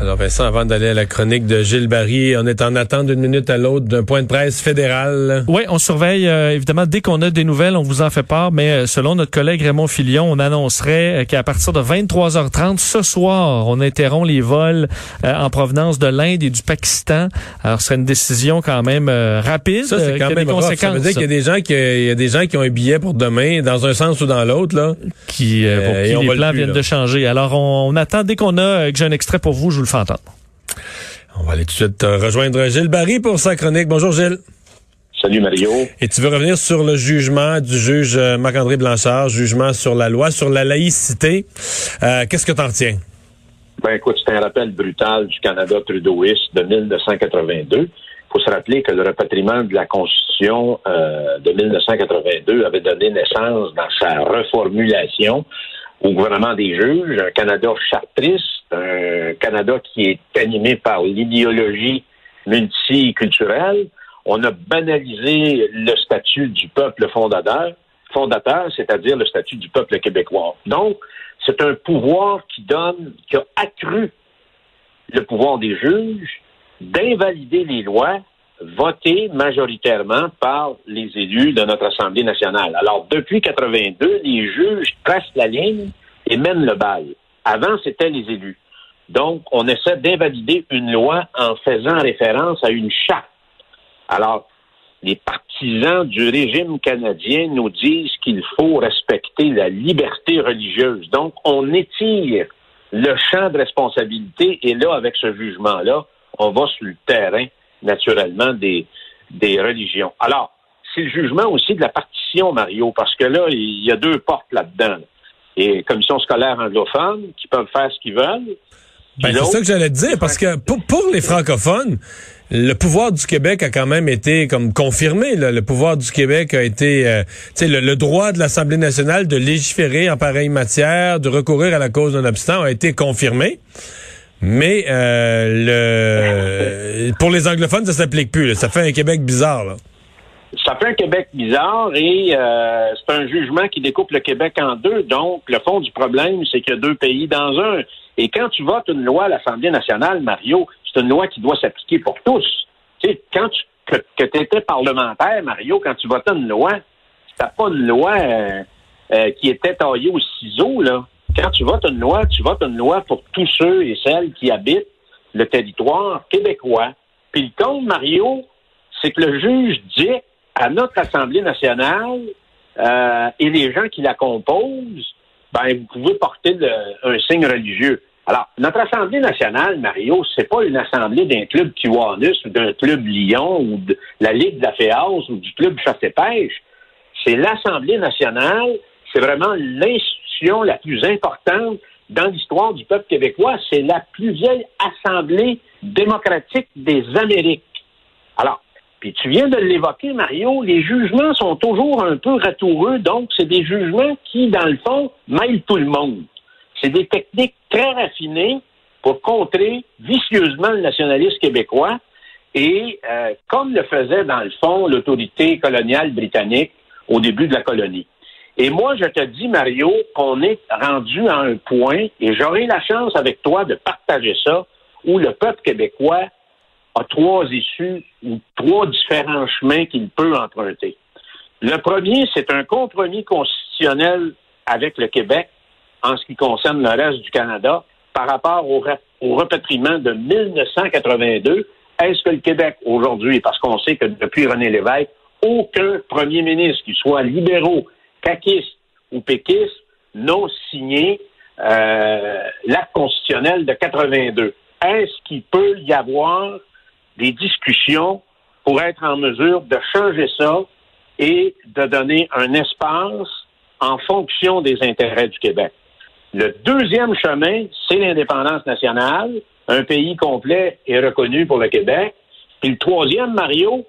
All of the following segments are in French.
Alors Vincent, avant d'aller à la chronique de Gilles Barry, on est en attente d'une minute à l'autre d'un point de presse fédéral. Oui, on surveille euh, évidemment dès qu'on a des nouvelles, on vous en fait part, mais euh, selon notre collègue Raymond Filion, on annoncerait euh, qu'à partir de 23h30 ce soir, on interrompt les vols en provenance de l'Inde et du Pakistan. Alors ce serait une décision quand même rapide, ça c'est quand même conséquences. Ça veut dire qu'il y a des gens qui il y a des gens qui ont un billet pour demain dans un sens ou dans l'autre là, qui pour qui les plans viennent de changer. Alors on, on attend dès qu'on a que j'ai un extrait pour vous, je vous le on va aller tout de suite euh, rejoindre Gilles Barry pour sa chronique. Bonjour Gilles. Salut Mario. Et tu veux revenir sur le jugement du juge euh, Marc-André Blanchard, jugement sur la loi, sur la laïcité. Euh, qu'est-ce que tu en retiens? Ben écoute, c'est un rappel brutal du Canada trudeauiste de 1982. Il faut se rappeler que le repatriement de la Constitution de 1982 avait donné naissance dans sa reformulation au gouvernement des juges, un Canada chartriste, un Canada qui est animé par l'idéologie multiculturelle. On a banalisé le statut du peuple fondateur, fondateur, c'est-à-dire le statut du peuple québécois. Donc, c'est un pouvoir qui donne, qui a accru le pouvoir des juges d'invalider les lois votées majoritairement par les élus de notre Assemblée nationale. Alors, depuis 82, les juges tracent la ligne et mènent le bal. Avant, c'était les élus. Donc, on essaie d'invalider une loi en faisant référence à une charte. Alors, les partisans du régime canadien nous disent qu'il faut respecter la liberté religieuse. Donc, on étire le champ de responsabilité et là, avec ce jugement-là, on va sur le terrain, naturellement, des, des religions. Alors, c'est le jugement aussi de la partition, Mario, parce que là, il y a deux portes là-dedans. Et commission scolaire anglophone qui peuvent faire ce qu'ils veulent. Ben, c'est ça que j'allais te dire, parce que pour, les francophones, le pouvoir du Québec a quand même été comme confirmé. Le pouvoir du Québec a été, euh, sais, le, droit de l'Assemblée nationale de légiférer en pareille matière, de recourir à la cause d'un abstinent a été confirmé. Mais euh, le, pour les anglophones, ça s'applique plus. Ça fait un Québec bizarre. Là ça fait un Québec bizarre et euh, c'est un jugement qui découpe le Québec en deux. Donc, le fond du problème, c'est qu'il y a deux pays dans un. Et quand tu votes une loi à l'Assemblée nationale, Mario, c'est une loi qui doit s'appliquer pour tous. Tu sais, quand tu que, étais parlementaire, Mario, quand tu votais une loi, c'était pas une loi euh, euh, qui était taillée au ciseau, là. Quand tu votes une loi, tu votes une loi pour tous ceux et celles qui habitent le territoire québécois. Puis le compte, Mario, c'est que le juge dit à notre Assemblée nationale euh, et les gens qui la composent, ben, vous pouvez porter un signe religieux. Alors, notre Assemblée nationale, Mario, c'est pas une assemblée d'un club Kiwanis ou d'un club Lyon ou de la Ligue de la Féance ou du club Chasse et Pêche. C'est l'Assemblée nationale, c'est vraiment l'institution la plus importante dans l'histoire du peuple québécois. C'est la plus vieille assemblée démocratique des Amériques. Alors, puis tu viens de l'évoquer, Mario, les jugements sont toujours un peu ratoureux, donc c'est des jugements qui, dans le fond, mêlent tout le monde. C'est des techniques très raffinées pour contrer vicieusement le nationalisme québécois et euh, comme le faisait, dans le fond, l'autorité coloniale britannique au début de la colonie. Et moi, je te dis, Mario, qu'on est rendu à un point, et j'aurai la chance avec toi de partager ça, où le peuple québécois a trois issues ou trois différents chemins qu'il peut emprunter. Le premier, c'est un compromis constitutionnel avec le Québec en ce qui concerne le reste du Canada par rapport au, repatriement de 1982. Est-ce que le Québec aujourd'hui, parce qu'on sait que depuis René Lévesque, aucun premier ministre, qui soit libéraux, caquiste ou péquiste, n'a signé euh, l'acte constitutionnel de 82. Est-ce qu'il peut y avoir des discussions pour être en mesure de changer ça et de donner un espace en fonction des intérêts du Québec? Le deuxième chemin, c'est l'indépendance nationale. Un pays complet est reconnu pour le Québec. Puis le troisième, Mario,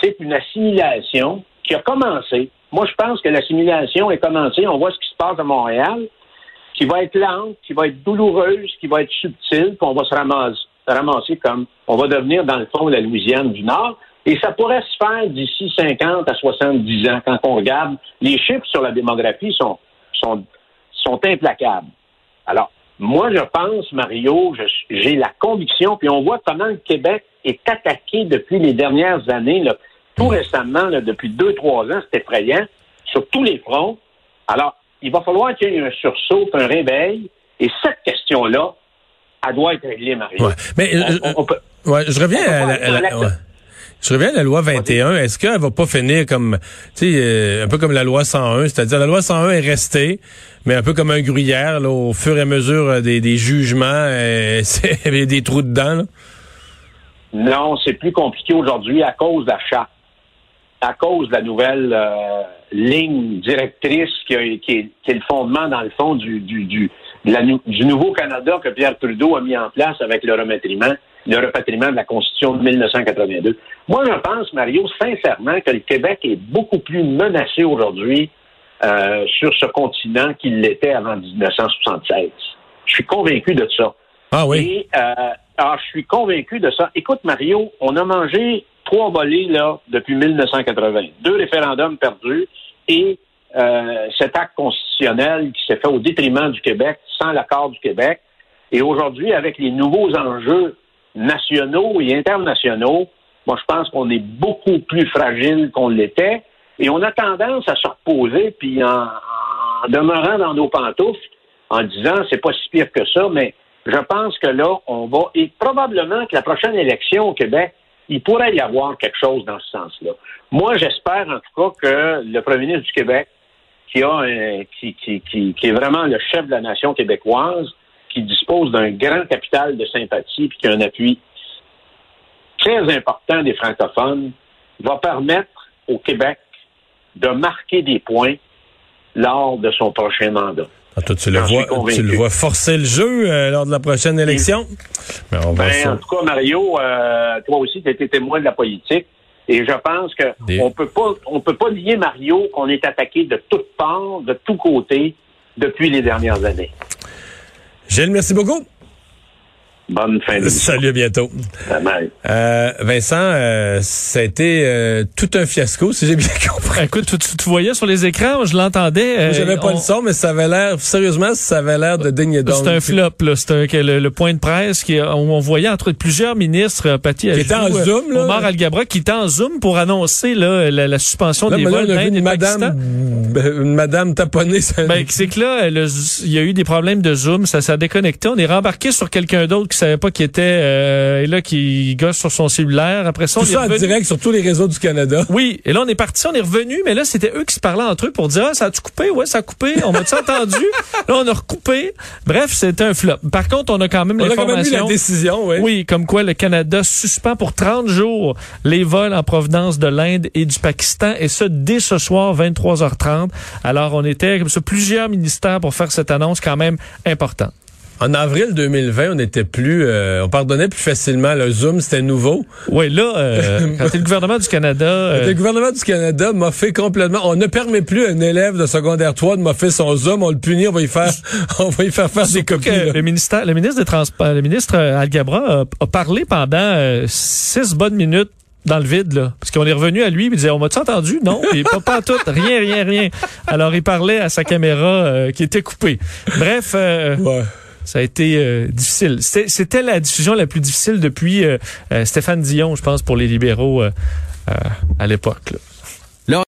c'est une assimilation qui a commencé. Moi, je pense que l'assimilation est commencée. On voit ce qui se passe à Montréal, qui va être lente, qui va être douloureuse, qui va être subtile, puis on va se ramasser, ramasser comme on va devenir, dans le fond, la Louisiane du Nord. Et ça pourrait se faire d'ici 50 à 70 ans. Quand on regarde, les chiffres sur la démographie sont, sont, implacables. Alors, moi, je pense, Mario, j'ai la conviction, puis on voit comment le Québec est attaqué depuis les dernières années, là, tout récemment, là, depuis deux, trois ans, c'est effrayant, sur tous les fronts. Alors, il va falloir qu'il y ait un sursaut, un réveil, et cette question-là, elle doit être réglée, Mario. Ouais. Mais ouais, je reviens à la, je reviens à la loi 21. Est-ce qu'elle va pas finir comme, tu sais, euh, un peu comme la loi 101, c'est-à-dire la loi 101 est restée, mais un peu comme un gruyère, là, au fur et à mesure euh, des, des jugements, euh, il y a des trous dedans. Là. Non, c'est plus compliqué aujourd'hui à cause de la charte, à cause de la nouvelle euh, ligne directrice qui, a, qui, est, qui, est, le fondement, dans le fond, du, du, du, la, du nouveau Canada que Pierre Trudeau a mis en place avec le remétriement le repatriement de la Constitution de 1982. Moi, je pense, Mario, sincèrement, que le Québec est beaucoup plus menacé aujourd'hui euh, sur ce continent qu'il l'était avant 1976. Je suis convaincu de ça. Ah oui. Et, euh, alors, je suis convaincu de ça. Écoute, Mario, on a mangé trois volets là depuis 1980, deux référendums perdus et euh, cet acte constitutionnel qui s'est fait au détriment du Québec, sans l'accord du Québec. Et aujourd'hui, avec les nouveaux enjeux nationaux et internationaux, moi, je pense qu'on est beaucoup plus fragile qu'on l'était. Et on a tendance à se reposer, puis en, en demeurant dans nos pantoufles, en disant c'est pas si pire que ça, mais je pense que là, on va, et probablement que la prochaine élection au Québec, il pourrait y avoir quelque chose dans ce sens-là. Moi, j'espère en tout cas que le premier ministre du Québec, qui a un, qui, qui, est vraiment le chef de la nation québécoise, qui dispose d'un grand capital de sympathie puis qui a un appui très important des francophones, va permettre au Québec de marquer des points lors de son prochain mandat. Ah, tu, le vois, tu le vois forcer le jeu euh, lors de la prochaine élection? Ben, on ben, en tout cas, Mario, euh, toi aussi, tu été témoin de la politique. Et je pense que des... on peut pas on peut pas nier, Mario, qu'on est attaqué de toutes parts, de tous côtés, depuis les dernières années. Gilles, merci beaucoup. Bonne fin de Salut, à bientôt. Euh, Vincent, euh, ça a été euh, tout un fiasco, si j'ai bien compris. Écoute, tu, tu, voyais sur les écrans, je l'entendais. Euh, J'avais pas le son, mais ça avait l'air, sérieusement, ça avait l'air de digne d'homme. C'est un flop, là. C'était le, le, point de presse qui, on, on voyait entre plusieurs ministres, euh, Patti Qui était en zoom, là. Omar Al-Gabra, qui était en zoom pour annoncer là, la, la suspension des vols d'Inde une madame, une madame taponnée. Ben, c'est que là, il y a eu des problèmes de zoom, ça s'est déconnecté. On est rembarqué sur quelqu'un d'autre savait pas qui était euh, et là qui gosse sur son cellulaire. Après ça, Tout on ça est en direct sur tous les réseaux du Canada. Oui, et là on est parti, on est revenu, mais là c'était eux qui se parlaient entre eux pour dire ah, ça a-tu coupé? Ouais, ça a coupé. On m'a-tu entendu? Là on a recoupé. Bref, c'était un flop. Par contre, on a quand même l'information. On a quand même eu la décision, oui. Oui, comme quoi le Canada suspend pour 30 jours les vols en provenance de l'Inde et du Pakistan et ce dès ce soir 23h30. Alors on était comme ça plusieurs ministères pour faire cette annonce quand même importante. En avril 2020, on était plus, euh, on pardonnait plus facilement. Le Zoom, c'était nouveau. Oui, là, euh, quand le gouvernement du Canada, euh... le gouvernement du Canada m'a fait complètement. On ne permet plus à un élève de secondaire 3 de fait son Zoom. On le punit, on va y faire, on va y faire faire des copies. Le ministère, le ministre des Transports, le ministre Al Gabra a, parlé pendant euh, six bonnes minutes dans le vide, là. Parce qu'on est revenu à lui, il disait, on m'a-tu entendu? Non, il pas, pas tout, rien, rien, rien. Alors, il parlait à sa caméra euh, qui était coupée. Bref, euh, ouais. Ça a été euh, difficile. C'était la diffusion la plus difficile depuis euh, euh, Stéphane Dion, je pense, pour les libéraux à l'époque.